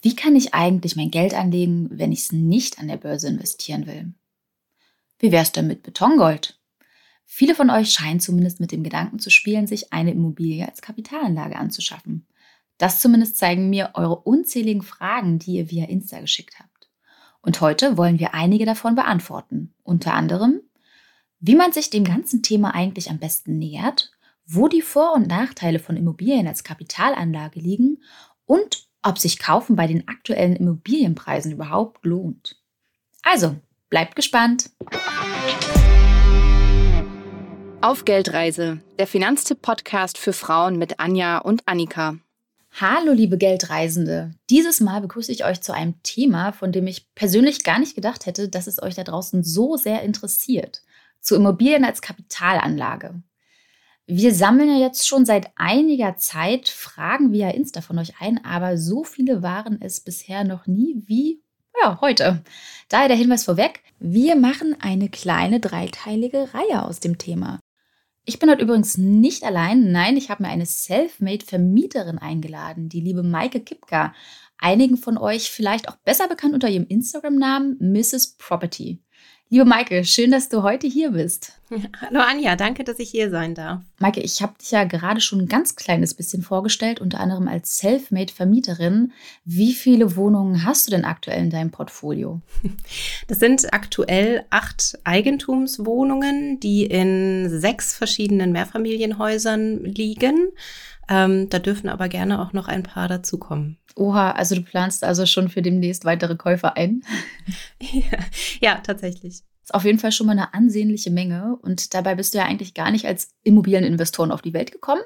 Wie kann ich eigentlich mein Geld anlegen, wenn ich es nicht an der Börse investieren will? Wie wär's denn mit Betongold? Viele von euch scheinen zumindest mit dem Gedanken zu spielen, sich eine Immobilie als Kapitalanlage anzuschaffen. Das zumindest zeigen mir eure unzähligen Fragen, die ihr via Insta geschickt habt. Und heute wollen wir einige davon beantworten. Unter anderem, wie man sich dem ganzen Thema eigentlich am besten nähert, wo die Vor- und Nachteile von Immobilien als Kapitalanlage liegen und ob sich Kaufen bei den aktuellen Immobilienpreisen überhaupt lohnt. Also, bleibt gespannt. Auf Geldreise, der Finanztipp-Podcast für Frauen mit Anja und Annika. Hallo, liebe Geldreisende. Dieses Mal begrüße ich euch zu einem Thema, von dem ich persönlich gar nicht gedacht hätte, dass es euch da draußen so sehr interessiert. Zu Immobilien als Kapitalanlage. Wir sammeln ja jetzt schon seit einiger Zeit Fragen via Insta von euch ein, aber so viele waren es bisher noch nie wie ja, heute. Daher der Hinweis vorweg, wir machen eine kleine dreiteilige Reihe aus dem Thema. Ich bin heute übrigens nicht allein. Nein, ich habe mir eine Selfmade-Vermieterin eingeladen, die liebe Maike Kipka. Einigen von euch vielleicht auch besser bekannt unter ihrem Instagram-Namen Mrs. Property. Liebe Maike, schön, dass du heute hier bist. Hallo Anja, danke, dass ich hier sein darf. Maike, ich habe dich ja gerade schon ein ganz kleines bisschen vorgestellt, unter anderem als Selfmade-Vermieterin. Wie viele Wohnungen hast du denn aktuell in deinem Portfolio? Das sind aktuell acht Eigentumswohnungen, die in sechs verschiedenen Mehrfamilienhäusern liegen. Ähm, da dürfen aber gerne auch noch ein paar dazukommen. Oha, also du planst also schon für demnächst weitere Käufer ein? ja, ja, tatsächlich. Ist auf jeden Fall schon mal eine ansehnliche Menge. Und dabei bist du ja eigentlich gar nicht als Immobilieninvestoren auf die Welt gekommen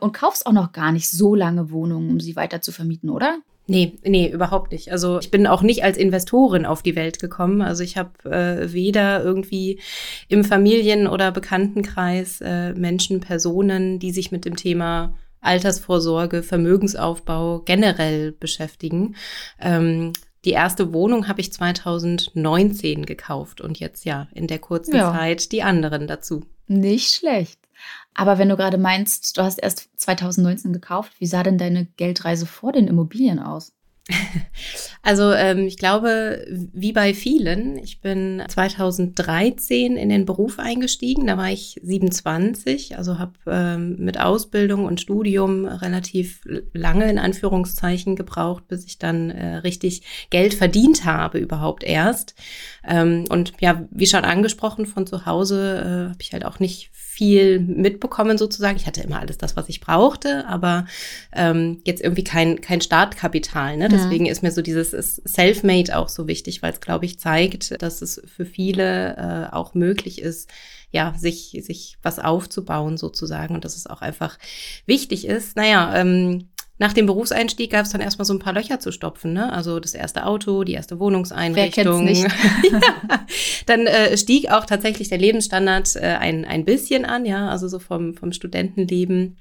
und kaufst auch noch gar nicht so lange Wohnungen, um sie weiter zu vermieten, oder? Nee, nee, überhaupt nicht. Also ich bin auch nicht als Investorin auf die Welt gekommen. Also ich habe äh, weder irgendwie im Familien- oder Bekanntenkreis äh, Menschen, Personen, die sich mit dem Thema Altersvorsorge, Vermögensaufbau generell beschäftigen. Ähm, die erste Wohnung habe ich 2019 gekauft und jetzt ja in der kurzen ja. Zeit die anderen dazu. Nicht schlecht. Aber wenn du gerade meinst, du hast erst 2019 gekauft, wie sah denn deine Geldreise vor den Immobilien aus? Also ähm, ich glaube, wie bei vielen, ich bin 2013 in den Beruf eingestiegen, da war ich 27, also habe ähm, mit Ausbildung und Studium relativ lange in Anführungszeichen gebraucht, bis ich dann äh, richtig Geld verdient habe überhaupt erst. Ähm, und ja, wie schon angesprochen, von zu Hause äh, habe ich halt auch nicht viel mitbekommen sozusagen. Ich hatte immer alles das, was ich brauchte, aber ähm, jetzt irgendwie kein, kein Startkapital. Ne? Deswegen mhm. ist mir so dieses Selfmade auch so wichtig, weil es, glaube ich, zeigt, dass es für viele äh, auch möglich ist, ja, sich, sich was aufzubauen sozusagen und dass es auch einfach wichtig ist. Naja, ähm, nach dem Berufseinstieg gab es dann erstmal so ein paar Löcher zu stopfen, ne? Also das erste Auto, die erste Wohnungseinrichtung. Wer nicht? ja. Dann äh, stieg auch tatsächlich der Lebensstandard äh, ein, ein bisschen an, ja, also so vom, vom Studentenleben.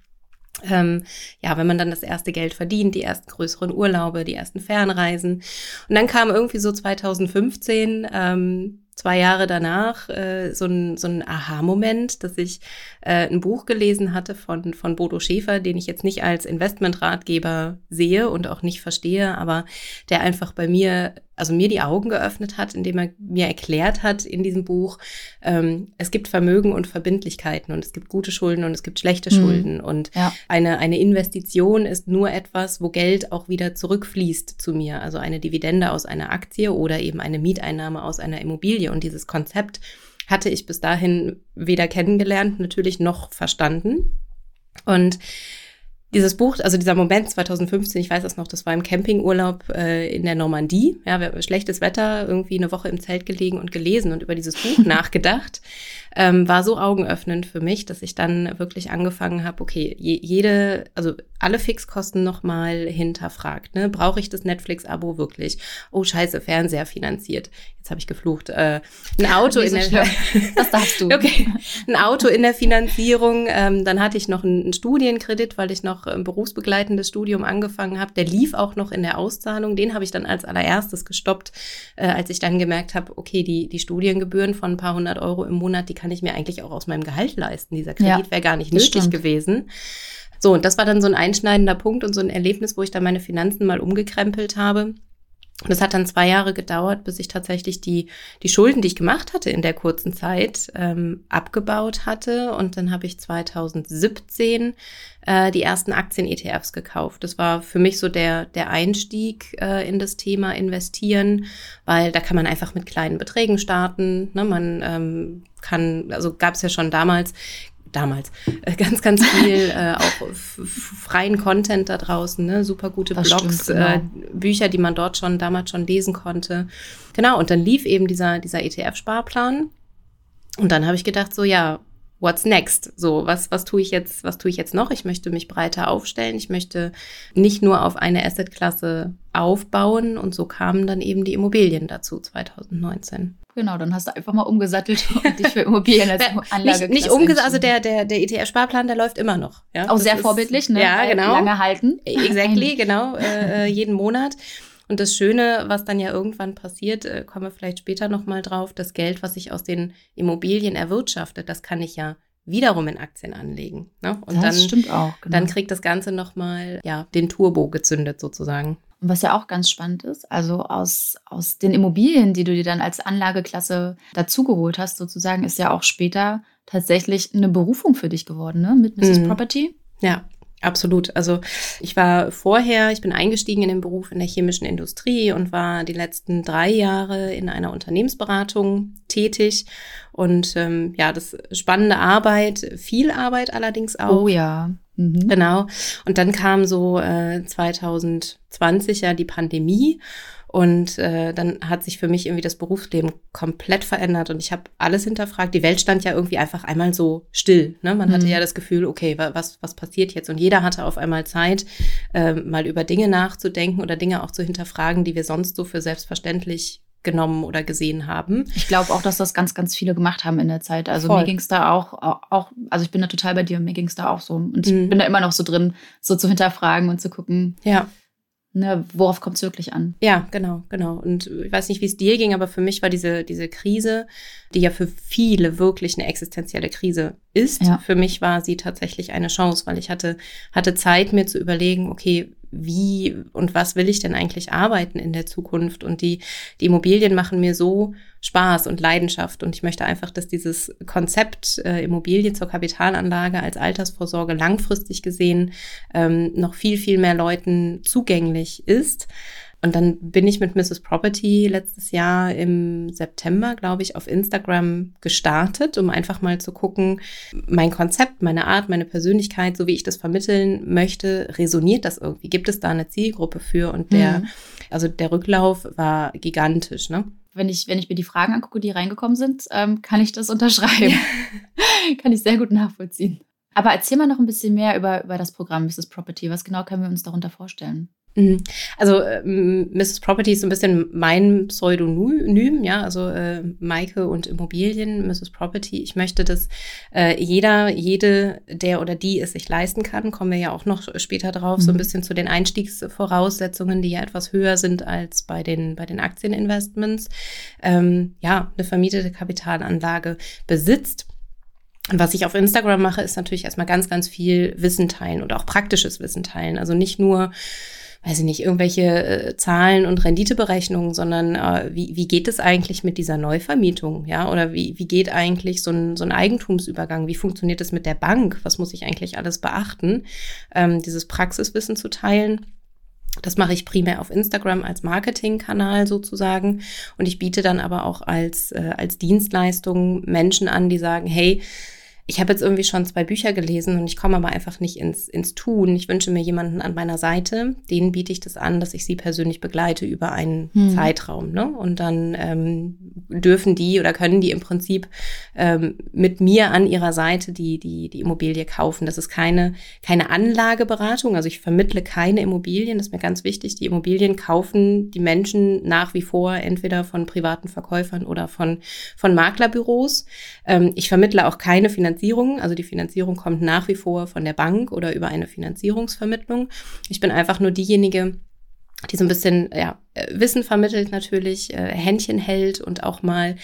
Ähm, ja, wenn man dann das erste Geld verdient, die ersten größeren Urlaube, die ersten Fernreisen. Und dann kam irgendwie so 2015 ähm, zwei Jahre danach äh, so ein, so ein Aha-Moment, dass ich äh, ein Buch gelesen hatte von, von Bodo Schäfer, den ich jetzt nicht als Investmentratgeber sehe und auch nicht verstehe, aber der einfach bei mir also mir die Augen geöffnet hat, indem er mir erklärt hat in diesem Buch, ähm, es gibt Vermögen und Verbindlichkeiten und es gibt gute Schulden und es gibt schlechte mhm. Schulden. Und ja. eine, eine Investition ist nur etwas, wo Geld auch wieder zurückfließt zu mir. Also eine Dividende aus einer Aktie oder eben eine Mieteinnahme aus einer Immobilie. Und dieses Konzept hatte ich bis dahin weder kennengelernt, natürlich noch verstanden. Und dieses Buch, also dieser Moment 2015, ich weiß das noch, das war im Campingurlaub äh, in der Normandie. Ja, schlechtes Wetter, irgendwie eine Woche im Zelt gelegen und gelesen und über dieses Buch nachgedacht ähm, war so augenöffnend für mich, dass ich dann wirklich angefangen habe, okay, je, jede, also alle Fixkosten nochmal hinterfragt. Ne? Brauche ich das Netflix-Abo wirklich? Oh scheiße, Fernseher finanziert. Jetzt habe ich geflucht. Äh, ein Auto in der Das darfst du. Okay. Ein Auto in der Finanzierung. Ähm, dann hatte ich noch einen, einen Studienkredit, weil ich noch ein berufsbegleitendes Studium angefangen habe. Der lief auch noch in der Auszahlung. Den habe ich dann als allererstes gestoppt, äh, als ich dann gemerkt habe, okay, die, die Studiengebühren von ein paar hundert Euro im Monat, die kann ich mir eigentlich auch aus meinem Gehalt leisten. Dieser Kredit ja, wäre gar nicht nötig stimmt. gewesen. So, und das war dann so ein einschneidender Punkt und so ein Erlebnis, wo ich dann meine Finanzen mal umgekrempelt habe und es hat dann zwei Jahre gedauert, bis ich tatsächlich die, die Schulden, die ich gemacht hatte in der kurzen Zeit, ähm, abgebaut hatte. Und dann habe ich 2017 äh, die ersten Aktien-ETFs gekauft. Das war für mich so der, der Einstieg äh, in das Thema Investieren, weil da kann man einfach mit kleinen Beträgen starten. Ne? Man ähm, kann, also gab es ja schon damals, damals äh, ganz, ganz viel äh, auch freien Content da draußen, ne? super gute das Blogs, stimmt, genau. äh, Bücher, die man dort schon damals schon lesen konnte. Genau, und dann lief eben dieser, dieser ETF-Sparplan. Und dann habe ich gedacht, so ja, what's next? So, was, was tue ich jetzt, was tue ich jetzt noch? Ich möchte mich breiter aufstellen. Ich möchte nicht nur auf eine Assetklasse aufbauen. Und so kamen dann eben die Immobilien dazu 2019. Genau, dann hast du einfach mal umgesattelt und dich für Immobilien als Anlage Nicht, nicht umgesattelt, also der, der, der ETF-Sparplan, der läuft immer noch. Ja? Auch das sehr ist, vorbildlich, ne? Ja, genau. Lange halten. Exactly, genau, äh, äh, jeden Monat. Und das Schöne, was dann ja irgendwann passiert, äh, kommen wir vielleicht später nochmal drauf, das Geld, was ich aus den Immobilien erwirtschafte, das kann ich ja wiederum in Aktien anlegen. Ne? Und das dann, stimmt auch. Genau. Dann kriegt das Ganze nochmal ja, den Turbo gezündet sozusagen. Und was ja auch ganz spannend ist, also aus, aus den Immobilien, die du dir dann als Anlageklasse dazugeholt hast, sozusagen, ist ja auch später tatsächlich eine Berufung für dich geworden, ne? Mit Mrs. Mhm. Property. Ja, Absolut. Also ich war vorher, ich bin eingestiegen in den Beruf in der chemischen Industrie und war die letzten drei Jahre in einer Unternehmensberatung tätig. Und ähm, ja, das spannende Arbeit, viel Arbeit allerdings auch. Oh ja. Mhm. Genau. Und dann kam so äh, 2020 ja die Pandemie und äh, dann hat sich für mich irgendwie das Berufsleben komplett verändert und ich habe alles hinterfragt. Die Welt stand ja irgendwie einfach einmal so still. Ne? Man mhm. hatte ja das Gefühl, okay, was, was passiert jetzt? Und jeder hatte auf einmal Zeit, äh, mal über Dinge nachzudenken oder Dinge auch zu hinterfragen, die wir sonst so für selbstverständlich genommen oder gesehen haben. Ich glaube auch, dass das ganz, ganz viele gemacht haben in der Zeit. Also Voll. mir ging es da auch, auch, also ich bin da total bei dir, mir ging es da auch so. Und ich mhm. bin da immer noch so drin, so zu hinterfragen und zu gucken. Ja ne, worauf kommt es wirklich an? Ja, genau, genau. Und ich weiß nicht, wie es dir ging, aber für mich war diese, diese Krise, die ja für viele wirklich eine existenzielle Krise ist, ja. für mich war sie tatsächlich eine Chance, weil ich hatte, hatte Zeit, mir zu überlegen, okay, wie und was will ich denn eigentlich arbeiten in der Zukunft? Und die, die Immobilien machen mir so Spaß und Leidenschaft. Und ich möchte einfach, dass dieses Konzept äh, Immobilie zur Kapitalanlage als Altersvorsorge langfristig gesehen ähm, noch viel, viel mehr Leuten zugänglich ist. Und dann bin ich mit Mrs. Property letztes Jahr im September, glaube ich, auf Instagram gestartet, um einfach mal zu gucken, mein Konzept, meine Art, meine Persönlichkeit, so wie ich das vermitteln möchte, resoniert das irgendwie? Gibt es da eine Zielgruppe für? Und der, mhm. also der Rücklauf war gigantisch, ne? Wenn ich, wenn ich mir die Fragen angucke, die reingekommen sind, ähm, kann ich das unterschreiben. kann ich sehr gut nachvollziehen. Aber erzähl mal noch ein bisschen mehr über, über das Programm Mrs. Property. Was genau können wir uns darunter vorstellen? Mhm. Also äh, Mrs. Property ist so ein bisschen mein Pseudonym, ja, also äh, Maike und Immobilien, Mrs. Property. Ich möchte, dass äh, jeder, jede, der oder die es sich leisten kann, kommen wir ja auch noch später drauf, mhm. so ein mhm. bisschen zu den Einstiegsvoraussetzungen, die ja etwas höher sind als bei den, bei den Aktieninvestments, ähm, ja, eine vermietete Kapitalanlage besitzt. Und was ich auf Instagram mache, ist natürlich erstmal ganz, ganz viel Wissen teilen und auch praktisches Wissen teilen. Also nicht nur weiß ich nicht, irgendwelche äh, Zahlen und Renditeberechnungen, sondern äh, wie, wie geht es eigentlich mit dieser Neuvermietung, ja? Oder wie, wie geht eigentlich so ein, so ein Eigentumsübergang? Wie funktioniert es mit der Bank? Was muss ich eigentlich alles beachten? Ähm, dieses Praxiswissen zu teilen. Das mache ich primär auf Instagram als Marketingkanal sozusagen. Und ich biete dann aber auch als, äh, als Dienstleistung Menschen an, die sagen, hey, ich habe jetzt irgendwie schon zwei Bücher gelesen und ich komme aber einfach nicht ins, ins Tun. Ich wünsche mir jemanden an meiner Seite, denen biete ich das an, dass ich sie persönlich begleite über einen hm. Zeitraum. Ne? Und dann ähm, dürfen die oder können die im Prinzip ähm, mit mir an ihrer Seite die, die, die Immobilie kaufen. Das ist keine, keine Anlageberatung, also ich vermittle keine Immobilien, das ist mir ganz wichtig. Die Immobilien kaufen die Menschen nach wie vor entweder von privaten Verkäufern oder von, von Maklerbüros. Ähm, ich vermittle auch keine Finanzierung Finanzierung. Also die Finanzierung kommt nach wie vor von der Bank oder über eine Finanzierungsvermittlung. Ich bin einfach nur diejenige, die so ein bisschen ja, Wissen vermittelt natürlich, äh, Händchen hält und auch mal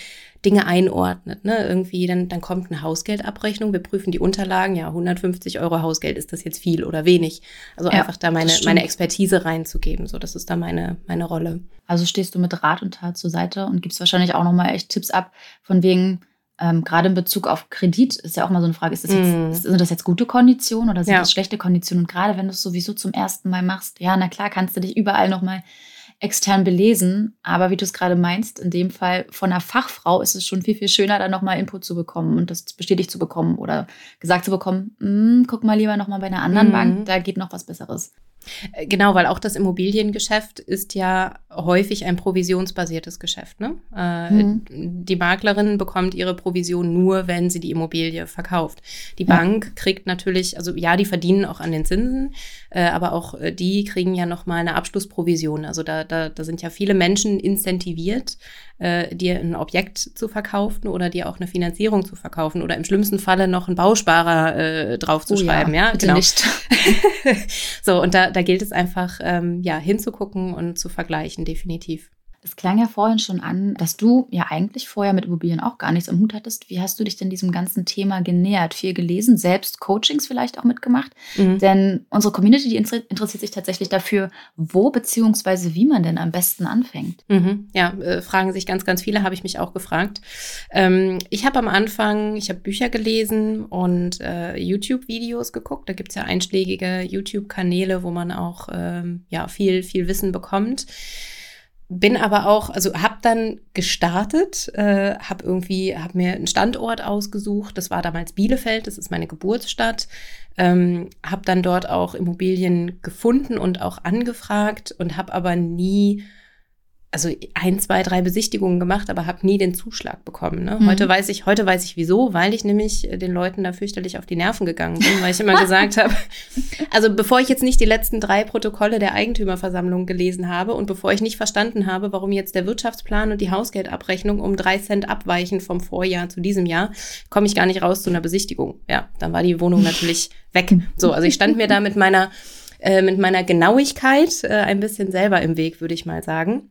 Dinge einordnet. Ne? Irgendwie, dann, dann kommt eine Hausgeldabrechnung, wir prüfen die Unterlagen, ja, 150 Euro Hausgeld, ist das jetzt viel oder wenig? Also ja, einfach da meine, meine Expertise reinzugeben. So, das ist da meine, meine Rolle. Also stehst du mit Rat und Tat zur Seite und gibst wahrscheinlich auch nochmal echt Tipps ab, von wegen, ähm, gerade in Bezug auf Kredit ist ja auch mal so eine Frage, ist das jetzt, mm. sind das jetzt gute Konditionen oder sind ja. das schlechte Konditionen? Und gerade wenn du es sowieso zum ersten Mal machst, ja, na klar, kannst du dich überall nochmal extern belesen. Aber wie du es gerade meinst, in dem Fall von einer Fachfrau ist es schon viel, viel schöner, da nochmal Input zu bekommen und das bestätigt zu bekommen oder gesagt zu bekommen, hm, guck mal lieber nochmal bei einer anderen mm. Bank, da geht noch was Besseres. Äh, genau, weil auch das Immobiliengeschäft ist ja häufig ein provisionsbasiertes Geschäft. Ne? Äh, mhm. Die Maklerin bekommt ihre Provision nur, wenn sie die Immobilie verkauft. Die ja. Bank kriegt natürlich, also ja, die verdienen auch an den Zinsen, äh, aber auch äh, die kriegen ja nochmal eine Abschlussprovision. Also da, da, da sind ja viele Menschen incentiviert, äh, dir ein Objekt zu verkaufen oder dir auch eine Finanzierung zu verkaufen oder im schlimmsten Falle noch einen Bausparer äh, draufzuschreiben. Oh ja, ja, genau. nicht. so, und da, da gilt es einfach, ähm, ja, hinzugucken und zu vergleichen, definitiv. Es klang ja vorhin schon an, dass du ja eigentlich vorher mit Immobilien auch gar nichts am Hut hattest. Wie hast du dich denn diesem ganzen Thema genähert? Viel gelesen, selbst Coachings vielleicht auch mitgemacht? Mhm. Denn unsere Community, die interessiert sich tatsächlich dafür, wo beziehungsweise wie man denn am besten anfängt. Mhm. Ja, äh, fragen sich ganz, ganz viele, habe ich mich auch gefragt. Ähm, ich habe am Anfang, ich habe Bücher gelesen und äh, YouTube-Videos geguckt. Da gibt es ja einschlägige YouTube-Kanäle, wo man auch ähm, ja, viel, viel Wissen bekommt bin aber auch, also habe dann gestartet, äh, habe irgendwie, habe mir einen Standort ausgesucht. Das war damals Bielefeld, das ist meine Geburtsstadt. Ähm, habe dann dort auch Immobilien gefunden und auch angefragt und habe aber nie also ein, zwei, drei Besichtigungen gemacht, aber habe nie den Zuschlag bekommen. Ne? Mhm. Heute weiß ich, heute weiß ich wieso, weil ich nämlich äh, den Leuten da fürchterlich auf die Nerven gegangen bin, weil ich immer gesagt habe, also bevor ich jetzt nicht die letzten drei Protokolle der Eigentümerversammlung gelesen habe und bevor ich nicht verstanden habe, warum jetzt der Wirtschaftsplan und die Hausgeldabrechnung um drei Cent abweichen vom Vorjahr zu diesem Jahr, komme ich gar nicht raus zu einer Besichtigung. Ja, dann war die Wohnung natürlich weg. So, also ich stand mir da mit meiner äh, mit meiner Genauigkeit äh, ein bisschen selber im Weg, würde ich mal sagen.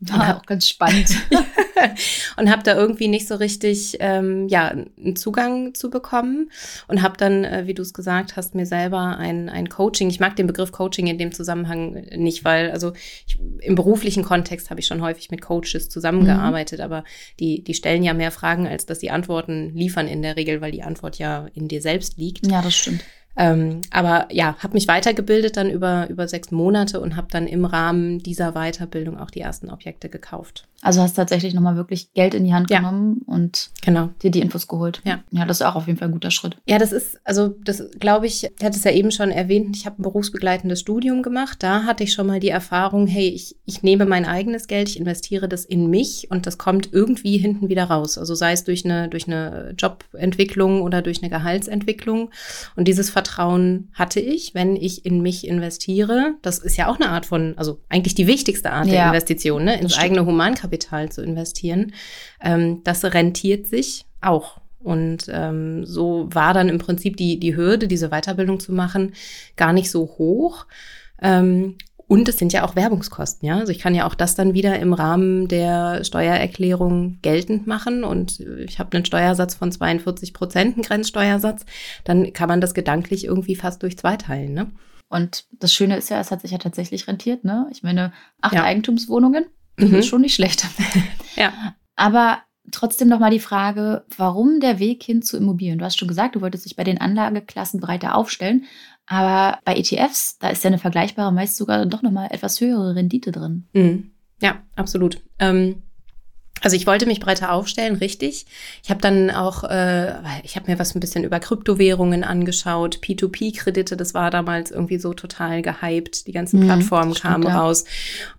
War auch ganz spannend. und habe da irgendwie nicht so richtig ähm, ja einen Zugang zu bekommen und habe dann, äh, wie du es gesagt hast, mir selber ein, ein Coaching. Ich mag den Begriff Coaching in dem Zusammenhang nicht, weil also ich, im beruflichen Kontext habe ich schon häufig mit Coaches zusammengearbeitet, mhm. aber die die stellen ja mehr Fragen, als dass sie Antworten liefern in der Regel, weil die Antwort ja in dir selbst liegt. Ja, das stimmt. Ähm, aber ja, habe mich weitergebildet dann über, über sechs Monate und habe dann im Rahmen dieser Weiterbildung auch die ersten Objekte gekauft. Also hast tatsächlich nochmal wirklich Geld in die Hand ja. genommen und genau. dir die Infos geholt. Ja. ja, das ist auch auf jeden Fall ein guter Schritt. Ja, das ist, also das glaube ich, ich hatte es ja eben schon erwähnt, ich habe ein berufsbegleitendes Studium gemacht. Da hatte ich schon mal die Erfahrung, hey, ich, ich nehme mein eigenes Geld, ich investiere das in mich und das kommt irgendwie hinten wieder raus. Also sei es durch eine, durch eine Jobentwicklung oder durch eine Gehaltsentwicklung. Und dieses Vertrauen hatte ich, wenn ich in mich investiere. Das ist ja auch eine Art von, also eigentlich die wichtigste Art ja, der Investition, ne? ins eigene Humankapital zu investieren. Ähm, das rentiert sich auch. Und ähm, so war dann im Prinzip die, die Hürde, diese Weiterbildung zu machen, gar nicht so hoch. Ähm, und es sind ja auch Werbungskosten, ja. Also ich kann ja auch das dann wieder im Rahmen der Steuererklärung geltend machen und ich habe einen Steuersatz von 42 Prozent, einen Grenzsteuersatz, dann kann man das gedanklich irgendwie fast durch zwei teilen, ne? Und das Schöne ist ja, es hat sich ja tatsächlich rentiert, ne? Ich meine, acht ja. Eigentumswohnungen, das mhm. ist schon nicht schlecht. ja. Aber trotzdem noch mal die Frage, warum der Weg hin zu Immobilien? Du hast schon gesagt, du wolltest dich bei den Anlageklassen breiter aufstellen. Aber bei ETFs, da ist ja eine vergleichbare, meist sogar doch nochmal etwas höhere Rendite drin. Mhm. Ja, absolut. Ähm, also ich wollte mich breiter aufstellen, richtig. Ich habe dann auch, äh, ich habe mir was ein bisschen über Kryptowährungen angeschaut, P2P-Kredite, das war damals irgendwie so total gehypt. Die ganzen mhm, Plattformen kamen ja. raus.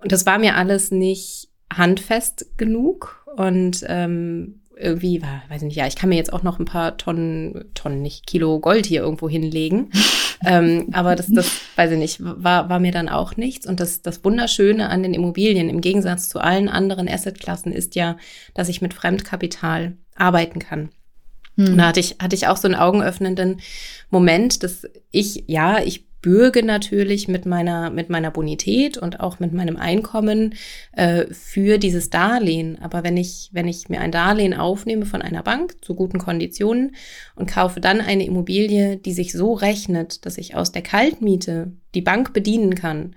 Und das war mir alles nicht handfest genug. Und ähm, irgendwie, war, weiß ich nicht, ja, ich kann mir jetzt auch noch ein paar Tonnen, Tonnen, nicht Kilo Gold hier irgendwo hinlegen. ähm, aber das, das, weiß ich nicht, war, war mir dann auch nichts. Und das, das Wunderschöne an den Immobilien im Gegensatz zu allen anderen Assetklassen ist ja, dass ich mit Fremdkapital arbeiten kann. Hm. Und da hatte ich, hatte ich auch so einen augenöffnenden Moment, dass ich, ja, ich bürge natürlich mit meiner, mit meiner Bonität und auch mit meinem Einkommen äh, für dieses Darlehen. Aber wenn ich, wenn ich mir ein Darlehen aufnehme von einer Bank zu guten Konditionen und kaufe dann eine Immobilie, die sich so rechnet, dass ich aus der Kaltmiete die Bank bedienen kann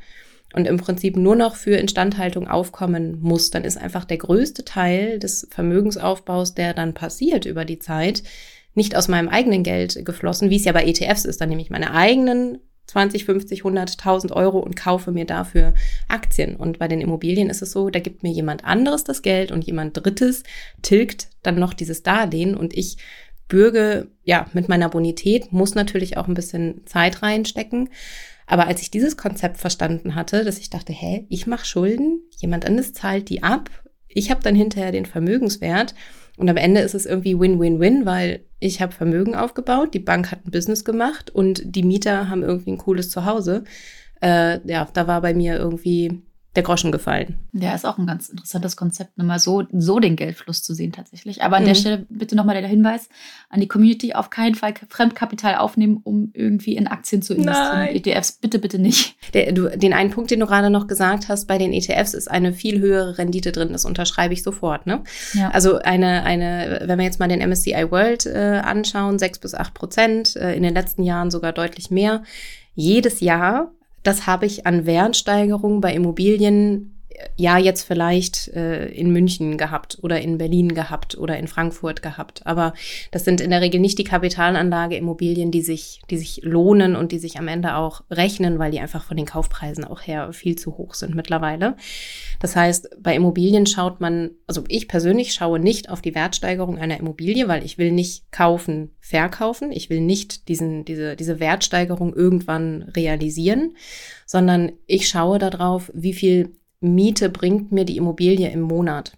und im Prinzip nur noch für Instandhaltung aufkommen muss, dann ist einfach der größte Teil des Vermögensaufbaus, der dann passiert über die Zeit, nicht aus meinem eigenen Geld geflossen, wie es ja bei ETFs ist. Dann nehme ich meine eigenen 20, 50, 100, 1000 Euro und kaufe mir dafür Aktien. Und bei den Immobilien ist es so, da gibt mir jemand anderes das Geld und jemand Drittes tilgt dann noch dieses Darlehen und ich bürge, ja, mit meiner Bonität, muss natürlich auch ein bisschen Zeit reinstecken. Aber als ich dieses Konzept verstanden hatte, dass ich dachte, hä, ich mache Schulden, jemand anderes zahlt die ab, ich habe dann hinterher den Vermögenswert und am Ende ist es irgendwie Win-Win-Win, weil ich habe Vermögen aufgebaut, die Bank hat ein Business gemacht und die Mieter haben irgendwie ein cooles Zuhause. Äh, ja, da war bei mir irgendwie der Groschen gefallen. Ja, ist auch ein ganz interessantes Konzept, ne, mal so, so den Geldfluss zu sehen tatsächlich. Aber an mhm. der Stelle bitte nochmal der Hinweis an die Community, auf keinen Fall Fremdkapital aufnehmen, um irgendwie in Aktien zu investieren. Nein. ETFs bitte, bitte nicht. Der, du, den einen Punkt, den du gerade noch gesagt hast, bei den ETFs ist eine viel höhere Rendite drin. Das unterschreibe ich sofort. Ne? Ja. Also eine, eine, wenn wir jetzt mal den MSCI World äh, anschauen, sechs bis acht Prozent, äh, in den letzten Jahren sogar deutlich mehr. Jedes Jahr das habe ich an Wertsteigerungen bei Immobilien ja jetzt vielleicht äh, in München gehabt oder in Berlin gehabt oder in Frankfurt gehabt. Aber das sind in der Regel nicht die Kapitalanlage Immobilien, die sich, die sich lohnen und die sich am Ende auch rechnen, weil die einfach von den Kaufpreisen auch her viel zu hoch sind mittlerweile. Das heißt, bei Immobilien schaut man, also ich persönlich schaue nicht auf die Wertsteigerung einer Immobilie, weil ich will nicht kaufen, verkaufen. Ich will nicht diesen, diese, diese Wertsteigerung irgendwann realisieren, sondern ich schaue darauf, wie viel Miete bringt mir die Immobilie im Monat.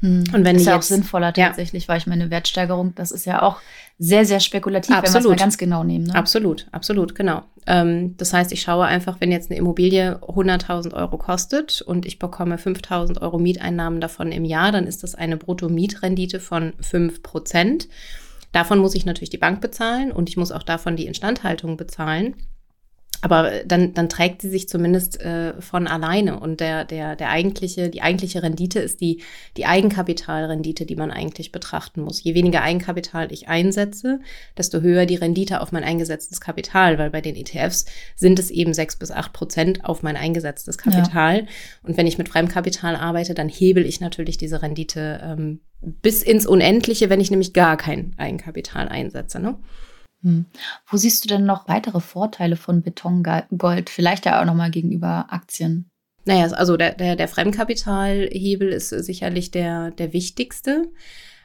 Hm. Und wenn ist ja jetzt, auch sinnvoller tatsächlich, ja. weil ich meine Wertsteigerung, das ist ja auch sehr, sehr spekulativ, absolut. wenn wir es mal ganz genau nehmen. Ne? Absolut, absolut, genau. Ähm, das heißt, ich schaue einfach, wenn jetzt eine Immobilie 100.000 Euro kostet und ich bekomme 5.000 Euro Mieteinnahmen davon im Jahr, dann ist das eine Brutto-Mietrendite von 5 Prozent. Davon muss ich natürlich die Bank bezahlen und ich muss auch davon die Instandhaltung bezahlen. Aber dann, dann trägt sie sich zumindest äh, von alleine. Und der, der, der eigentliche, die eigentliche Rendite ist die, die Eigenkapitalrendite, die man eigentlich betrachten muss. Je weniger Eigenkapital ich einsetze, desto höher die Rendite auf mein eingesetztes Kapital, weil bei den ETFs sind es eben sechs bis acht Prozent auf mein eingesetztes Kapital. Ja. Und wenn ich mit Fremdkapital arbeite, dann hebel ich natürlich diese Rendite ähm, bis ins Unendliche, wenn ich nämlich gar kein Eigenkapital einsetze. Ne? Hm. Wo siehst du denn noch weitere Vorteile von Betongold? Vielleicht ja auch nochmal gegenüber Aktien. Naja, also der, der, der Fremdkapitalhebel ist sicherlich der, der wichtigste.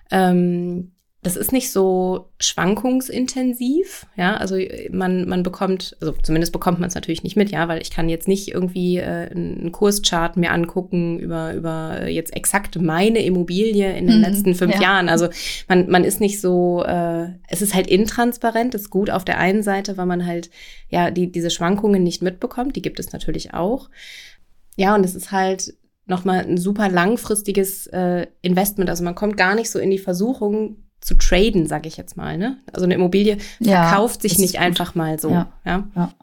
Ähm, das ist nicht so schwankungsintensiv, ja, also man, man bekommt, also zumindest bekommt man es natürlich nicht mit, ja, weil ich kann jetzt nicht irgendwie äh, einen Kurschart mir angucken über, über jetzt exakt meine Immobilie in den mhm, letzten fünf ja. Jahren. Also man, man ist nicht so, äh, es ist halt intransparent, ist gut auf der einen Seite, weil man halt ja die, diese Schwankungen nicht mitbekommt, die gibt es natürlich auch. Ja, und es ist halt nochmal ein super langfristiges äh, Investment. Also man kommt gar nicht so in die Versuchung, zu traden, sage ich jetzt mal. Ne? Also eine Immobilie verkauft ja, sich nicht einfach mal so. Ja. ja. ja.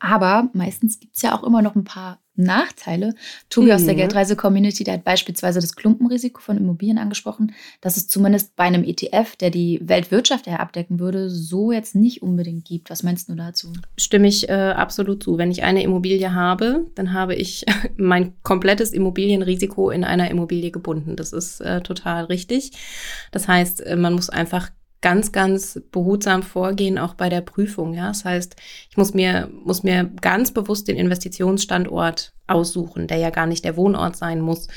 Aber meistens gibt es ja auch immer noch ein paar Nachteile. Tobi mhm. aus der mhm. Geldreise-Community, der hat beispielsweise das Klumpenrisiko von Immobilien angesprochen, dass es zumindest bei einem ETF, der die Weltwirtschaft eher abdecken würde, so jetzt nicht unbedingt gibt. Was meinst du dazu? Stimme ich äh, absolut zu. Wenn ich eine Immobilie habe, dann habe ich mein komplettes Immobilienrisiko in einer Immobilie gebunden. Das ist äh, total richtig. Das heißt, äh, man muss einfach ganz, ganz behutsam vorgehen, auch bei der Prüfung. Ja, das heißt, ich muss mir, muss mir ganz bewusst den Investitionsstandort aussuchen, der ja gar nicht der Wohnort sein muss.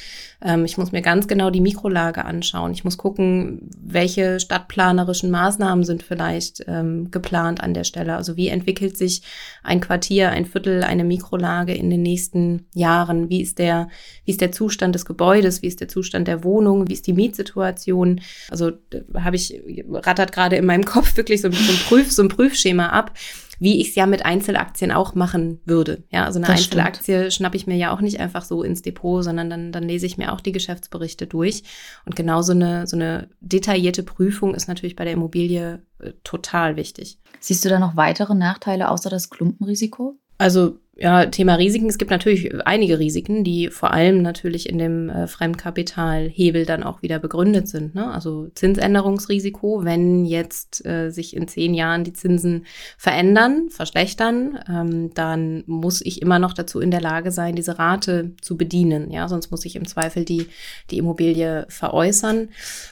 Ähm, ich muss mir ganz genau die Mikrolage anschauen. Ich muss gucken, welche stadtplanerischen Maßnahmen sind vielleicht ähm, geplant an der Stelle. Also wie entwickelt sich ein Quartier, ein Viertel, eine Mikrolage in den nächsten Jahren? Wie ist der, wie ist der Zustand des Gebäudes? Wie ist der Zustand der Wohnung? Wie ist die Mietsituation? Also habe ich rattert gerade in meinem Kopf wirklich so, so, ein Prüf, so ein Prüfschema ab wie ich es ja mit Einzelaktien auch machen würde. Ja, also eine Das Einzelaktie schnappe ich mir ja auch nicht einfach so ins Depot, sondern dann, dann lese ich mir auch die Geschäftsberichte durch. Und genau so eine, so eine detaillierte Prüfung ist natürlich bei der Immobilie äh, total wichtig. Siehst du da noch weitere Nachteile außer das Klumpenrisiko? Also ja, Thema Risiken. Es gibt natürlich einige Risiken, die vor allem natürlich in dem äh, Fremdkapitalhebel dann auch wieder begründet sind. Ne? Also Zinsänderungsrisiko, wenn jetzt äh, sich in zehn Jahren die Zinsen verändern, verschlechtern, ähm, dann muss ich immer noch dazu in der Lage sein, diese Rate zu bedienen. Ja, sonst muss ich im Zweifel die, die Immobilie veräußern.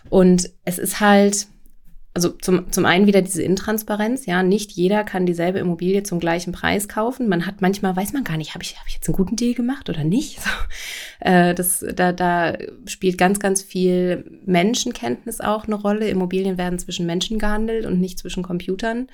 Und es ist halt, also zum, zum einen wieder diese Intransparenz, ja, nicht jeder kann dieselbe Immobilie zum gleichen Preis kaufen. Man hat manchmal, weiß man gar nicht, habe ich, hab ich jetzt einen guten Deal gemacht oder nicht? So, äh, das, da, da spielt ganz, ganz viel Menschenkenntnis auch eine Rolle. Immobilien werden zwischen Menschen gehandelt und nicht zwischen Computern.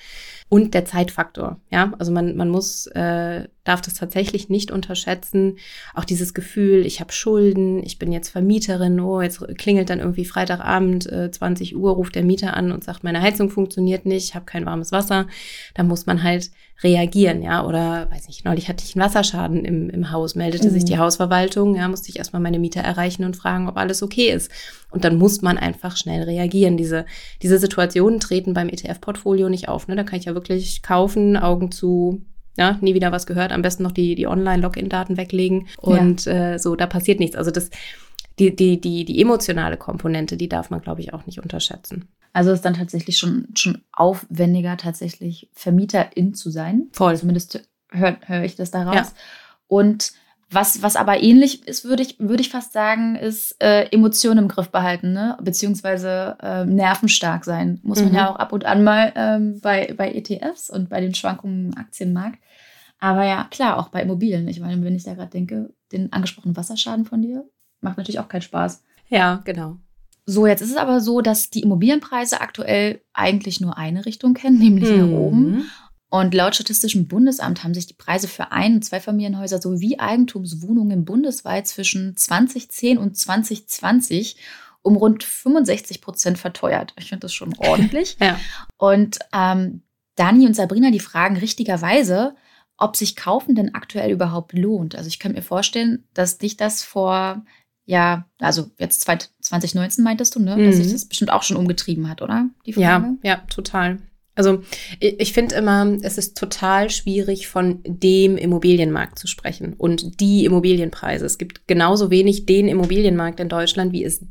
Und der Zeitfaktor, ja, also man, man muss, äh, darf das tatsächlich nicht unterschätzen. Auch dieses Gefühl, ich habe Schulden, ich bin jetzt Vermieterin, oh, jetzt klingelt dann irgendwie Freitagabend äh, 20 Uhr, ruft der Mieter an und sagt, meine Heizung funktioniert nicht, ich habe kein warmes Wasser. Da muss man halt reagieren, ja. Oder weiß nicht, neulich hatte ich einen Wasserschaden im, im Haus, meldete Mhm. sich die Hausverwaltung, ja, musste ich erstmal meine Mieter erreichen und fragen, ob alles okay ist. Und dann muss man einfach schnell reagieren. Diese, diese Situationen treten beim ETF-Portfolio nicht auf. Ne? Da kann ich ja wirklich kaufen, Augen zu, ja, nie wieder was gehört, am besten noch die, die Online-Login-Daten weglegen. Und äh, so, da passiert nichts. Also das, die, die, die, die emotionale Komponente, die darf man, glaube ich, auch nicht unterschätzen. Also ist dann tatsächlich schon, schon aufwendiger, tatsächlich Vermieterin zu sein. Voll. Zumindest höre hör ich das daraus. Ja. Und was, was aber ähnlich ist, würde ich, würde ich fast sagen, ist äh, Emotionen im Griff behalten, ne? beziehungsweise äh, nervenstark sein. Muss man Mhm. ja auch ab und an mal ähm, bei, bei ETFs und bei den Schwankungen im Aktienmarkt. Aber ja, klar, auch bei Immobilien. Ich meine, wenn ich da gerade denke, den angesprochenen Wasserschaden von dir macht natürlich auch keinen Spaß. Ja, genau. So, jetzt ist es aber so, dass die Immobilienpreise aktuell eigentlich nur eine Richtung kennen, nämlich nach oben. Mhm. Und laut Statistischem Bundesamt haben sich die Preise für Ein- und Zweifamilienhäuser sowie Eigentumswohnungen bundesweit zwischen 2010 und 2020 um rund 65 Prozent verteuert. Ich finde das schon ordentlich. Ja. Und ähm, Dani und Sabrina, die fragen richtigerweise, ob sich Kaufen denn aktuell überhaupt lohnt. Also ich könnte mir vorstellen, dass dich das vor, ja, also jetzt 2019 meintest du, ne? Dass Mhm. sich das bestimmt auch schon umgetrieben hat, oder? Die Ja, Frage? ja, total. Also ich, finde immer, es ist total schwierig, von dem Immobilienmarkt zu sprechen und die Immobilienpreise. Es gibt genauso wenig den Immobilienmarkt in Deutschland, wie es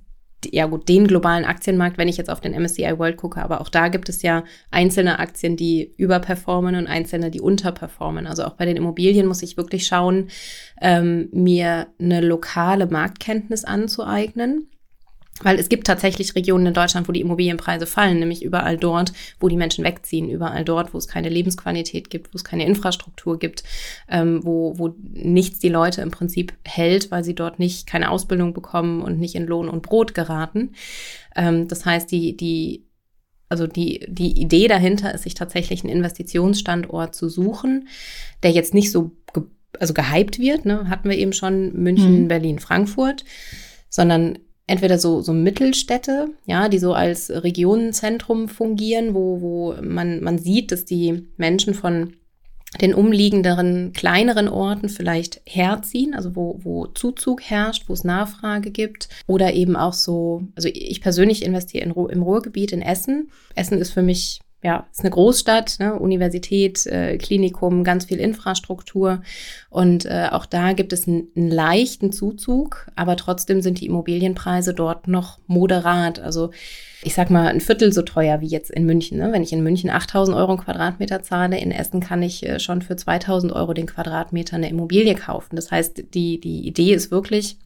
ja gut, den globalen Aktienmarkt, wenn ich jetzt auf den MSCI World gucke, aber auch da gibt es ja einzelne Aktien, die überperformen und einzelne, die unterperformen. Also auch bei den Immobilien muss ich wirklich schauen, ähm, mir eine lokale Marktkenntnis anzueignen. Weil es gibt tatsächlich Regionen in Deutschland, wo die Immobilienpreise fallen, nämlich überall dort, wo die Menschen wegziehen, überall dort, wo es keine Lebensqualität gibt, wo es keine Infrastruktur gibt, ähm, wo, wo nichts die Leute im Prinzip hält, weil sie dort nicht keine Ausbildung bekommen und nicht in Lohn und Brot geraten. Ähm, das heißt, die, die, also die, die Idee dahinter ist, sich tatsächlich einen Investitionsstandort zu suchen, der jetzt nicht so ge also gehypt wird, ne? hatten wir eben schon München, Mhm. Berlin, Frankfurt, sondern entweder so, so Mittelstädte, ja, die so als Regionenzentrum fungieren, wo, wo man, man sieht, dass die Menschen von den umliegenderen, kleineren Orten vielleicht herziehen, also wo, wo Zuzug herrscht, wo es Nachfrage gibt. Oder eben auch so, also ich persönlich investiere in, Ru- im Ruhrgebiet in Essen. Essen ist für mich, ja, ist eine Großstadt, ne? Universität, äh, Klinikum, ganz viel Infrastruktur. Und äh, auch da gibt es einen, einen leichten Zuzug, aber trotzdem sind die Immobilienpreise dort noch moderat. Also ich sag mal, ein Viertel so teuer wie jetzt in München. Ne? Wenn ich in München 8000 Euro Quadratmeter zahle, in Essen kann ich äh, schon für 2000 Euro den Quadratmeter eine Immobilie kaufen. Das heißt, die, die Idee ist wirklich,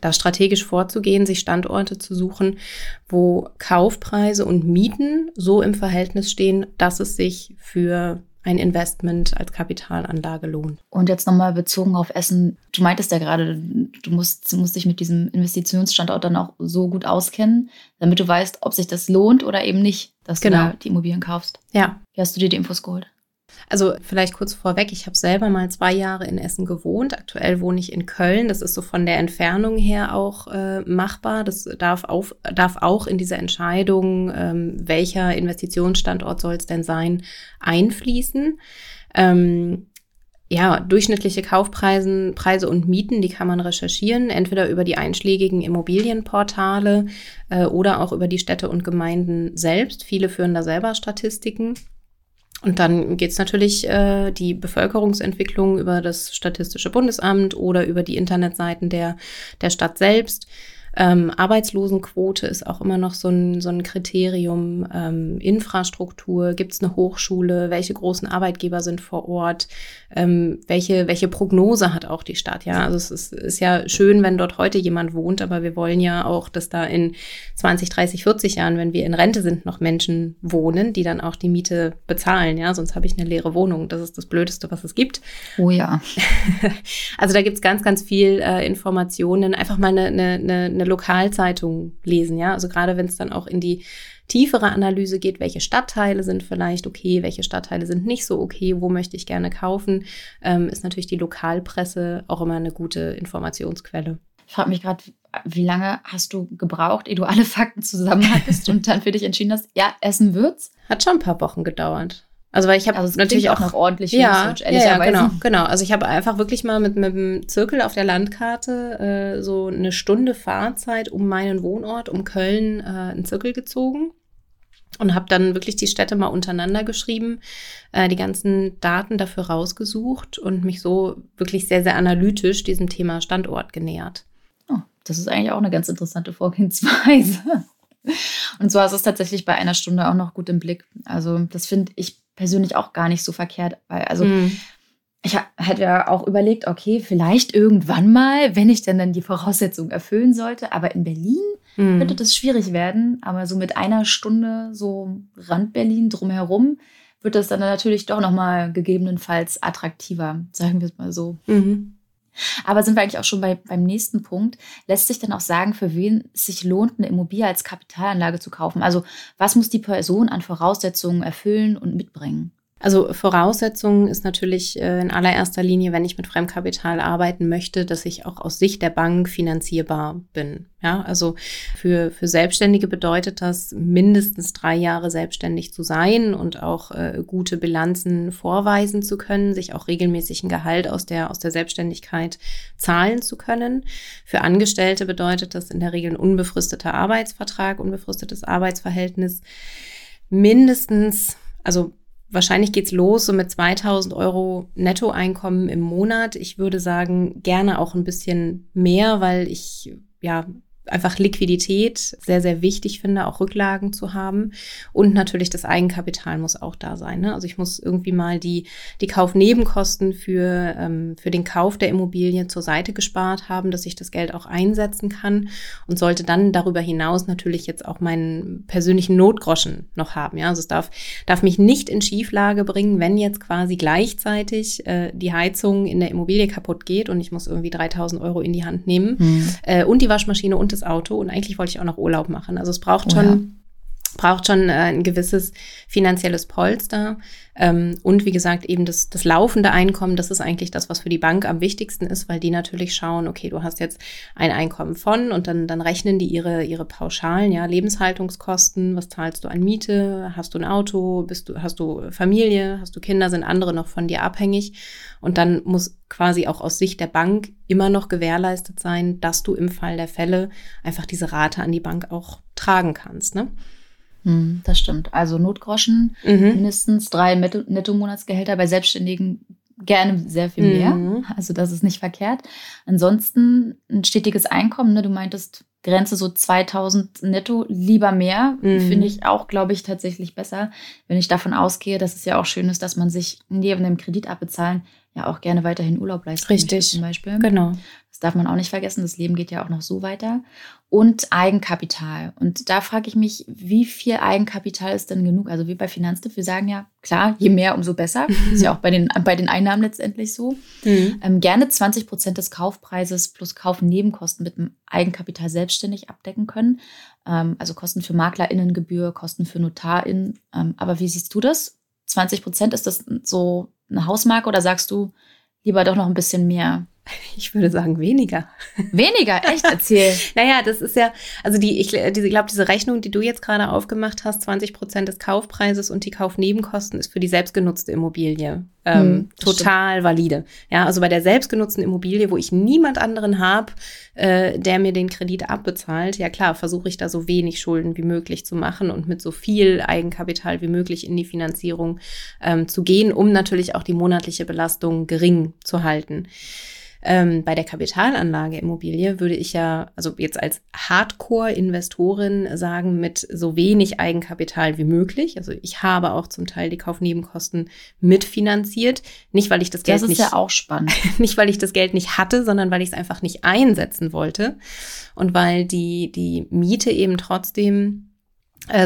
da strategisch vorzugehen, sich Standorte zu suchen, wo Kaufpreise und Mieten so im Verhältnis stehen, dass es sich für ein Investment als Kapitalanlage lohnt. Und jetzt nochmal bezogen auf Essen. Du meintest ja gerade, du musst, musst dich mit diesem Investitionsstandort dann auch so gut auskennen, damit du weißt, ob sich das lohnt oder eben nicht, dass Genau. du da die Immobilien kaufst. Ja, Wie hast du dir die Infos geholt? Also vielleicht kurz vorweg, ich habe selber mal zwei Jahre in Essen gewohnt. Aktuell wohne ich in Köln. Das ist so von der Entfernung her auch äh, machbar. Das darf, auf, darf auch in diese Entscheidung, ähm, welcher Investitionsstandort soll es denn sein, einfließen. Ähm, ja, durchschnittliche Kaufpreise Preise und Mieten, die kann man recherchieren, entweder über die einschlägigen Immobilienportale äh, oder auch über die Städte und Gemeinden selbst. Viele führen da selber Statistiken. Und dann geht es natürlich äh, die Bevölkerungsentwicklung über das Statistische Bundesamt oder über die Internetseiten der, der Stadt selbst. Ähm, Arbeitslosenquote ist auch immer noch so ein, so ein Kriterium. Ähm, Infrastruktur, gibt es eine Hochschule, welche großen Arbeitgeber sind vor Ort, ähm, welche, welche Prognose hat auch die Stadt. Ja, also es ist, ist ja schön, wenn dort heute jemand wohnt, aber wir wollen ja auch, dass da in 20, 30, 40 Jahren, wenn wir in Rente sind, noch Menschen wohnen, die dann auch die Miete bezahlen. Ja, sonst habe ich eine leere Wohnung. Das ist das Blödeste, was es gibt. Oh ja. also da gibt es ganz, ganz viel äh, Informationen. Einfach mal eine, eine, eine eine Lokalzeitung lesen, ja. Also gerade wenn es dann auch in die tiefere Analyse geht, welche Stadtteile sind vielleicht okay, welche Stadtteile sind nicht so okay, wo möchte ich gerne kaufen, ähm, ist natürlich die Lokalpresse auch immer eine gute Informationsquelle. Ich frage mich gerade, wie lange hast du gebraucht, ehe du alle Fakten zusammen hattest und dann für dich entschieden hast, ja, essen wird's? Hat schon ein paar Wochen gedauert. Also weil ich habe also natürlich auch noch ordentlich ja, Research, ehrlicherweise. Ja, ja, genau, genau. Also ich habe einfach wirklich mal mit, mit dem Zirkel auf der Landkarte äh, so eine Stunde Fahrzeit um meinen Wohnort, um Köln, äh, einen Zirkel gezogen und habe dann wirklich die Städte mal untereinander geschrieben, äh, die ganzen Daten dafür rausgesucht und mich so wirklich sehr, sehr analytisch diesem Thema Standort genähert. Oh, das ist eigentlich auch eine ganz interessante Vorgehensweise. Und so hast du es tatsächlich bei einer Stunde auch noch gut im Blick. Also das finde ich persönlich auch gar nicht so verkehrt, weil also mhm. ich hätte ja auch überlegt, okay, vielleicht irgendwann mal, wenn ich dann dann die Voraussetzungen erfüllen sollte, aber in Berlin mhm. könnte das schwierig werden, aber so mit einer Stunde so Rand Berlin drumherum wird das dann natürlich doch noch mal gegebenenfalls attraktiver, sagen wir es mal so. Mhm. Aber sind wir eigentlich auch schon bei, beim nächsten Punkt? Lässt sich dann auch sagen, für wen es sich lohnt, eine Immobilie als Kapitalanlage zu kaufen? Also was muss die Person an Voraussetzungen erfüllen und mitbringen? Also Voraussetzung ist natürlich äh, in allererster Linie, wenn ich mit Fremdkapital arbeiten möchte, dass ich auch aus Sicht der Bank finanzierbar bin. Ja, also für, für Selbstständige bedeutet das mindestens drei Jahre selbstständig zu sein und auch äh, gute Bilanzen vorweisen zu können, sich auch regelmäßig ein Gehalt aus der, aus der Selbstständigkeit zahlen zu können. Für Angestellte bedeutet das in der Regel ein unbefristeter Arbeitsvertrag, unbefristetes Arbeitsverhältnis mindestens, also Wahrscheinlich geht's los so mit 2000 Euro Nettoeinkommen im Monat. Ich würde sagen, gerne auch ein bisschen mehr, weil ich ja einfach Liquidität sehr, sehr wichtig finde, auch Rücklagen zu haben. Und natürlich das Eigenkapital muss auch da sein. Ne? Also ich muss irgendwie mal die, die Kaufnebenkosten für, ähm, für den Kauf der Immobilie zur Seite gespart haben, dass ich das Geld auch einsetzen kann und sollte dann darüber hinaus natürlich jetzt auch meinen persönlichen Notgroschen noch haben. Ja? Also es darf, darf mich nicht in Schieflage bringen, wenn jetzt quasi gleichzeitig äh, die Heizung in der Immobilie kaputt geht und ich muss irgendwie 3000 Euro in die Hand nehmen hm. äh, und die Waschmaschine und das Auto und eigentlich wollte ich auch noch Urlaub machen. Also es braucht oh, schon. Braucht schon äh, ein gewisses finanzielles Polster. Ähm, und wie gesagt, eben das, das laufende Einkommen, das ist eigentlich das, was für die Bank am wichtigsten ist, weil die natürlich schauen, okay, du hast jetzt ein Einkommen von und dann, dann rechnen die ihre, ihre Pauschalen, ja, Lebenshaltungskosten, was zahlst du an Miete, hast du ein Auto, bist du, hast du Familie, hast du Kinder, sind andere noch von dir abhängig. Und dann muss quasi auch aus Sicht der Bank immer noch gewährleistet sein, dass du im Fall der Fälle einfach diese Rate an die Bank auch tragen kannst. Ne? Hm, das stimmt. Also Notgroschen, mhm. mindestens drei Netto-Monatsgehälter, bei Selbstständigen gerne sehr viel mehr. Mhm. Also das ist nicht verkehrt. Ansonsten ein stetiges Einkommen, ne? du meintest Grenze so 2000 netto, lieber mehr, mhm. finde ich auch, glaube ich, tatsächlich besser, wenn ich davon ausgehe, dass es ja auch schön ist, dass man sich neben dem Kredit abbezahlen ja auch gerne weiterhin Urlaub leisten Richtig. zum Beispiel. Genau. Das darf man auch nicht vergessen. Das Leben geht ja auch noch so weiter. Und Eigenkapital. Und da frage ich mich, wie viel Eigenkapital ist denn genug? Also wie bei Finanztipp, wir sagen ja, klar, je mehr, umso besser. ist ja auch bei den, bei den Einnahmen letztendlich so. Mhm. Ähm, gerne 20 Prozent des Kaufpreises plus Kaufnebenkosten mit dem Eigenkapital selbstständig abdecken können. Ähm, also Kosten für MaklerInnengebühr, Kosten für NotarInnen. Ähm, aber wie siehst du das? 20 Prozent, ist das so eine Hausmarke oder sagst du lieber doch noch ein bisschen mehr? Ich würde sagen weniger. Weniger, echt? Erzähl. naja, das ist ja, also die, ich diese, glaube, diese Rechnung, die du jetzt gerade aufgemacht hast, 20 Prozent des Kaufpreises und die Kaufnebenkosten ist für die selbstgenutzte Immobilie ähm, hm, total stimmt. valide. Ja, also bei der selbstgenutzten Immobilie, wo ich niemand anderen habe, äh, der mir den Kredit abbezahlt, ja klar, versuche ich da so wenig Schulden wie möglich zu machen und mit so viel Eigenkapital wie möglich in die Finanzierung ähm, zu gehen, um natürlich auch die monatliche Belastung gering zu halten. Ähm, bei der Kapitalanlage Immobilie würde ich ja, also jetzt als Hardcore-Investorin sagen, mit so wenig Eigenkapital wie möglich. Also ich habe auch zum Teil die Kaufnebenkosten mitfinanziert. Nicht, weil ich das Geld das nicht. Ja auch spannend. Nicht, weil ich das Geld nicht hatte, sondern weil ich es einfach nicht einsetzen wollte. Und weil die, die Miete eben trotzdem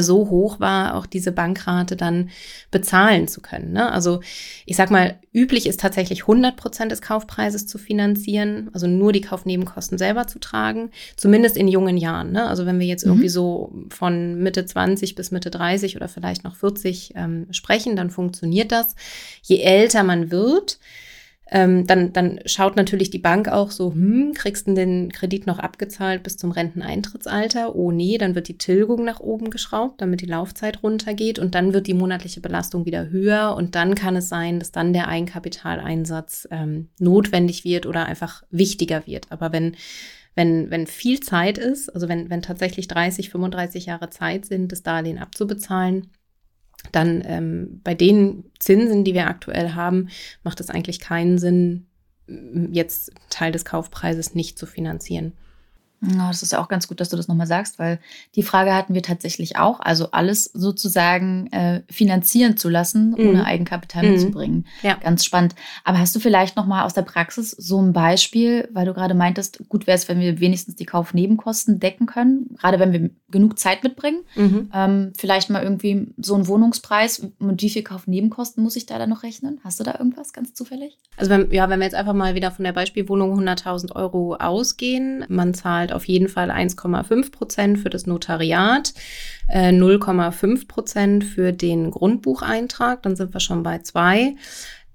so hoch war, auch diese Bankrate dann bezahlen zu können. Ne? Also ich sag mal, üblich ist tatsächlich 100 Prozent des Kaufpreises zu finanzieren, also nur die Kaufnebenkosten selber zu tragen, zumindest in jungen Jahren. Ne? Also wenn wir jetzt mhm. irgendwie so von Mitte 20 bis Mitte 30 oder vielleicht noch 40 ähm, sprechen, dann funktioniert das. Je älter man wird, ähm, dann, dann schaut natürlich die Bank auch so, hm, kriegst du den Kredit noch abgezahlt bis zum Renteneintrittsalter? Oh nee, dann wird die Tilgung nach oben geschraubt, damit die Laufzeit runtergeht und dann wird die monatliche Belastung wieder höher und dann kann es sein, dass dann der Eigenkapitaleinsatz ähm, notwendig wird oder einfach wichtiger wird. Aber wenn wenn, wenn viel Zeit ist, also wenn, wenn tatsächlich 30, 35 Jahre Zeit sind, das Darlehen abzubezahlen, dann ähm, bei den Zinsen, die wir aktuell haben, macht es eigentlich keinen Sinn, jetzt Teil des Kaufpreises nicht zu finanzieren. Ja, das ist ja auch ganz gut, dass du das nochmal sagst, weil die Frage hatten wir tatsächlich auch. Also alles sozusagen äh, finanzieren zu lassen, mhm. ohne Eigenkapital mhm. mitzubringen. Ja. Ganz spannend. Aber hast du vielleicht nochmal aus der Praxis so ein Beispiel, weil du gerade meintest, gut wäre es, wenn wir wenigstens die Kaufnebenkosten decken können, gerade wenn wir genug Zeit mitbringen. Mhm. Ähm, vielleicht mal irgendwie so einen Wohnungspreis und wie viel Kaufnebenkosten muss ich da dann noch rechnen? Hast du da irgendwas ganz zufällig? Also wenn, ja, wenn wir jetzt einfach mal wieder von der Beispielwohnung 100.000 Euro ausgehen, man zahlt auf jeden Fall 1,5 Prozent für das Notariat, äh, 0,5 Prozent für den Grundbucheintrag, dann sind wir schon bei zwei.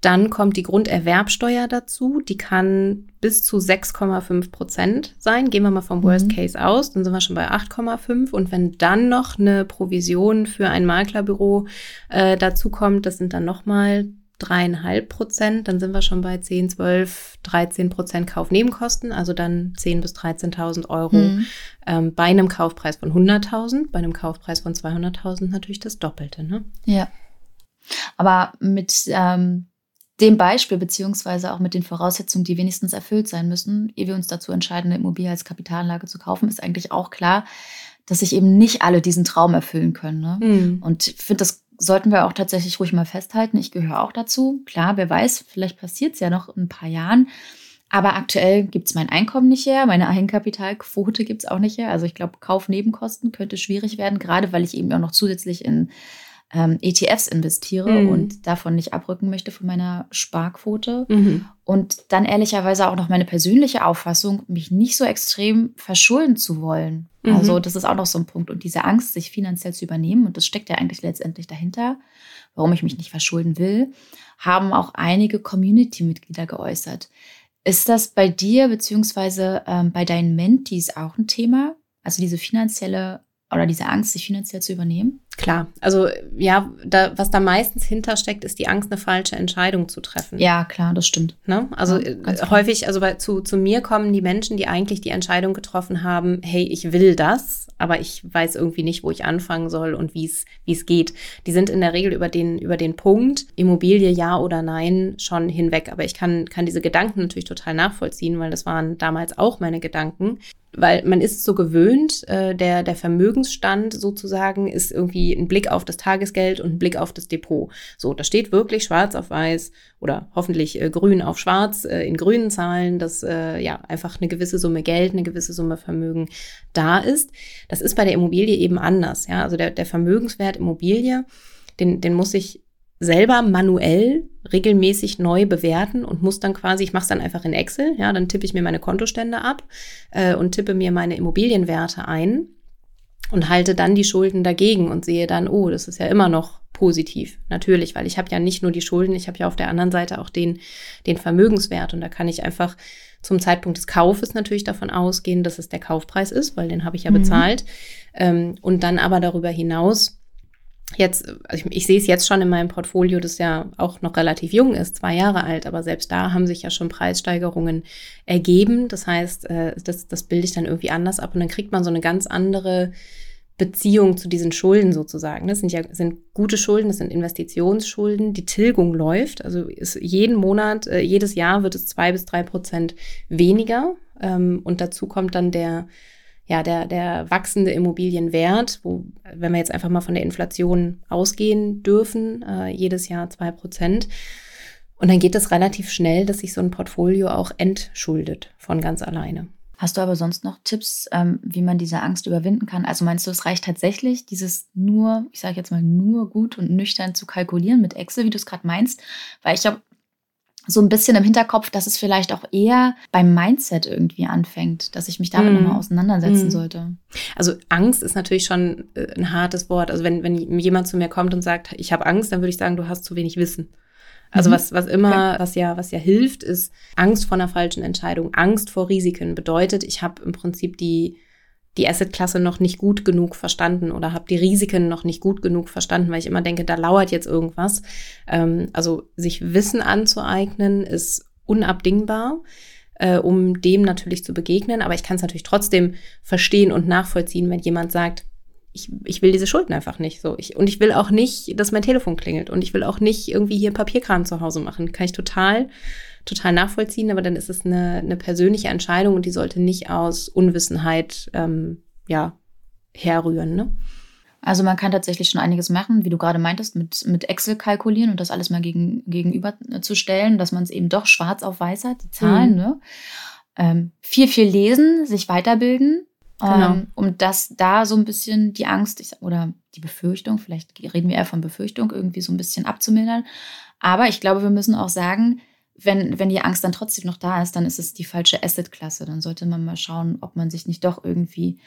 Dann kommt die Grunderwerbsteuer dazu. Die kann bis zu 6,5 Prozent sein. Gehen wir mal vom Worst mhm. Case aus, dann sind wir schon bei 8,5. Und wenn dann noch eine Provision für ein Maklerbüro äh, dazu kommt, das sind dann nochmal dreieinhalb Prozent, dann sind wir schon bei 10, 12, 13 Prozent Kaufnebenkosten, also dann 10.000 bis 13.000 Euro mhm. ähm, bei einem Kaufpreis von 100.000, bei einem Kaufpreis von 200.000 natürlich das Doppelte. Ne? Ja. Aber mit ähm, dem Beispiel, beziehungsweise auch mit den Voraussetzungen, die wenigstens erfüllt sein müssen, ehe wir uns dazu entscheiden, eine Immobilie als Kapitalanlage zu kaufen, ist eigentlich auch klar, dass sich eben nicht alle diesen Traum erfüllen können. Ne? Mhm. Und ich finde das sollten wir auch tatsächlich ruhig mal festhalten. Ich gehöre auch dazu. Klar, wer weiß, vielleicht passiert es ja noch in ein paar Jahren. Aber aktuell gibt es mein Einkommen nicht her, meine Eigenkapitalquote gibt es auch nicht her. Also ich glaube, Kaufnebenkosten könnte schwierig werden, gerade weil ich eben auch noch zusätzlich in ähm, ETFs investiere mhm. und davon nicht abrücken möchte von meiner Sparquote. Mhm. Und dann ehrlicherweise auch noch meine persönliche Auffassung, mich nicht so extrem verschulden zu wollen. Mhm. Also das ist auch noch so ein Punkt. Und diese Angst, sich finanziell zu übernehmen, und das steckt ja eigentlich letztendlich dahinter, warum ich mich nicht verschulden will, haben auch einige Community-Mitglieder geäußert. Ist das bei dir beziehungsweise ähm, bei deinen Mentees auch ein Thema? Also diese finanzielle oder diese Angst, sich finanziell zu übernehmen? Klar, also ja, da, was da meistens hintersteckt, ist die Angst, eine falsche Entscheidung zu treffen. Ja, klar, das stimmt. Ne? Also ja, äh, häufig, also bei, zu, zu mir kommen die Menschen, die eigentlich die Entscheidung getroffen haben, hey, ich will das, aber ich weiß irgendwie nicht, wo ich anfangen soll und wie es wie es geht. Die sind in der Regel über den, über den Punkt, Immobilie ja oder nein, schon hinweg. Aber ich kann, kann diese Gedanken natürlich total nachvollziehen, weil das waren damals auch meine Gedanken weil man ist so gewöhnt, äh, der, der Vermögensstand sozusagen ist irgendwie ein Blick auf das Tagesgeld und ein Blick auf das Depot. So, da steht wirklich schwarz auf weiß oder hoffentlich äh, grün auf schwarz äh, in grünen Zahlen, dass äh, ja einfach eine gewisse Summe Geld, eine gewisse Summe Vermögen da ist. Das ist bei der Immobilie eben anders. Ja, also der, der Vermögenswert Immobilie, den, den muss ich selber manuell regelmäßig neu bewerten und muss dann quasi, ich mache es dann einfach in Excel, ja, dann tippe ich mir meine Kontostände ab äh, und tippe mir meine Immobilienwerte ein. Und halte dann die Schulden dagegen und sehe dann, oh, das ist ja immer noch positiv. Natürlich, weil ich habe ja nicht nur die Schulden, ich habe ja auf der anderen Seite auch den, den Vermögenswert und da kann ich einfach zum Zeitpunkt des Kaufes natürlich davon ausgehen, dass es der Kaufpreis ist, weil den habe ich ja mhm. bezahlt. Ähm, und dann aber darüber hinaus jetzt, also ich, ich, sehe es jetzt schon in meinem Portfolio, das ja auch noch relativ jung ist, zwei Jahre alt, aber selbst da haben sich ja schon Preissteigerungen ergeben. Das heißt, äh, das, das bilde ich dann irgendwie anders ab und dann kriegt man so eine ganz andere Beziehung zu diesen Schulden sozusagen. Das sind ja sind gute Schulden, das sind Investitionsschulden. Die Tilgung läuft, also ist jeden Monat, äh, jedes Jahr wird es zwei bis drei Prozent weniger. Ähm, und dazu kommt dann der ja, der, der wachsende Immobilienwert, wo, wenn wir jetzt einfach mal von der Inflation ausgehen dürfen, äh, jedes Jahr zwei Prozent. Und dann geht es relativ schnell, dass sich so ein Portfolio auch entschuldet von ganz alleine. Hast du aber sonst noch Tipps, ähm, wie man diese Angst überwinden kann? Also meinst du, es reicht tatsächlich, dieses nur, ich sage jetzt mal, nur gut und nüchtern zu kalkulieren mit Excel, wie du es gerade meinst? Weil ich habe so ein bisschen im Hinterkopf, dass es vielleicht auch eher beim Mindset irgendwie anfängt, dass ich mich damit mm. nochmal auseinandersetzen mm. sollte. Also Angst ist natürlich schon äh, ein hartes Wort. Also wenn, wenn jemand zu mir kommt und sagt, ich habe Angst, dann würde ich sagen, du hast zu wenig Wissen. Also mhm. was, was immer, okay. was ja, was ja hilft, ist Angst vor einer falschen Entscheidung, Angst vor Risiken. Bedeutet, ich habe im Prinzip die, die Assetklasse noch nicht gut genug verstanden oder habe die Risiken noch nicht gut genug verstanden, weil ich immer denke, da lauert jetzt irgendwas. Ähm, also sich Wissen anzueignen ist unabdingbar, äh, um dem natürlich zu begegnen. Aber ich kann es natürlich trotzdem verstehen und nachvollziehen, wenn jemand sagt, ich, ich will diese Schulden einfach nicht so. Ich, und ich will auch nicht, dass mein Telefon klingelt. Und ich will auch nicht irgendwie hier Papierkram zu Hause machen. Kann ich total, total nachvollziehen, aber dann ist es eine, eine persönliche Entscheidung und die sollte nicht aus Unwissenheit ähm, ja, herrühren. Ne? Also man kann tatsächlich schon einiges machen, wie du gerade meintest, mit, mit Excel kalkulieren und das alles mal gegen, gegenüber zu stellen, dass man es eben doch schwarz auf weiß hat, die Zahlen. Mhm. Ne? Ähm, viel, viel lesen, sich weiterbilden Genau. Ähm, um das da so ein bisschen die Angst ich, oder die Befürchtung, vielleicht reden wir eher von Befürchtung, irgendwie so ein bisschen abzumildern. Aber ich glaube, wir müssen auch sagen, wenn, wenn die Angst dann trotzdem noch da ist, dann ist es die falsche Asset-Klasse. Dann sollte man mal schauen, ob man sich nicht doch irgendwie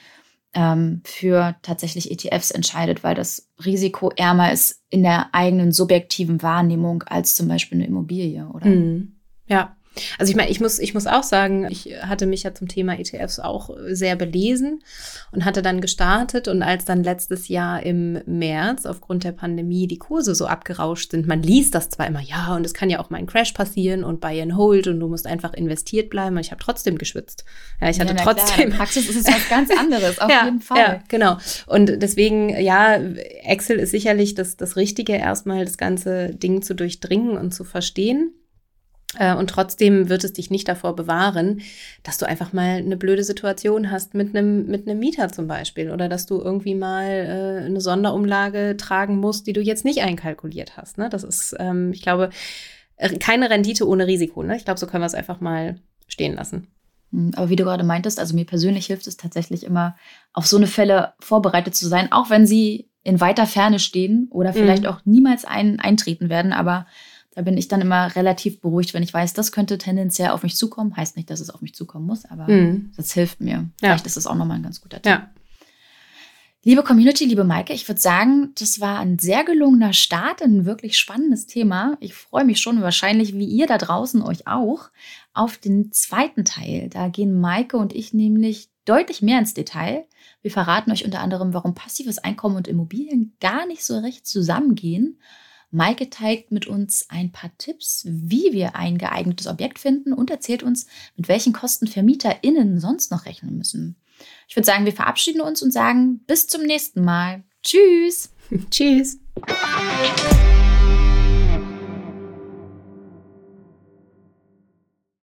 ähm, für tatsächlich ETFs entscheidet, weil das Risiko ärmer ist in der eigenen subjektiven Wahrnehmung als zum Beispiel eine Immobilie, oder? Mhm. Ja, also ich meine, ich muss, ich muss auch sagen, ich hatte mich ja zum Thema ETFs auch sehr belesen und hatte dann gestartet und als dann letztes Jahr im März aufgrund der Pandemie die Kurse so abgerauscht sind, man liest das zwar immer, ja, und es kann ja auch mal ein Crash passieren und Buy and Hold und du musst einfach investiert bleiben und ich habe trotzdem geschwitzt. Ja, ich hatte ja, trotzdem. Klar. Praxis ist es was ganz anderes, auf ja, jeden Fall. Ja, genau. Und deswegen, ja, Excel ist sicherlich das, das Richtige, erstmal das ganze Ding zu durchdringen und zu verstehen. Äh, und trotzdem wird es dich nicht davor bewahren, dass du einfach mal eine blöde Situation hast mit einem, mit einem Mieter zum Beispiel oder dass du irgendwie mal äh, eine Sonderumlage tragen musst, die du jetzt nicht einkalkuliert hast. Ne? Das ist, ähm, ich glaube, äh, keine Rendite ohne Risiko. Ne? Ich glaube, so können wir es einfach mal stehen lassen. Hm, aber wie du gerade meintest, also mir persönlich hilft es tatsächlich immer, auf so eine Fälle vorbereitet zu sein, auch wenn sie in weiter Ferne stehen oder vielleicht mhm. auch niemals ein, eintreten werden. Aber da bin ich dann immer relativ beruhigt, wenn ich weiß, das könnte tendenziell auf mich zukommen. Heißt nicht, dass es auf mich zukommen muss, aber mhm. das hilft mir. Vielleicht ist das auch nochmal ein ganz guter Tipp. Ja. Liebe Community, liebe Maike, ich würde sagen, das war ein sehr gelungener Start, ein wirklich spannendes Thema. Ich freue mich schon wahrscheinlich, wie ihr da draußen euch auch, auf den zweiten Teil. Da gehen Maike und ich nämlich deutlich mehr ins Detail. Wir verraten euch unter anderem, warum passives Einkommen und Immobilien gar nicht so recht zusammengehen Maike teilt mit uns ein paar Tipps, wie wir ein geeignetes Objekt finden und erzählt uns, mit welchen Kosten VermieterInnen sonst noch rechnen müssen. Ich würde sagen, wir verabschieden uns und sagen bis zum nächsten Mal. Tschüss. Tschüss.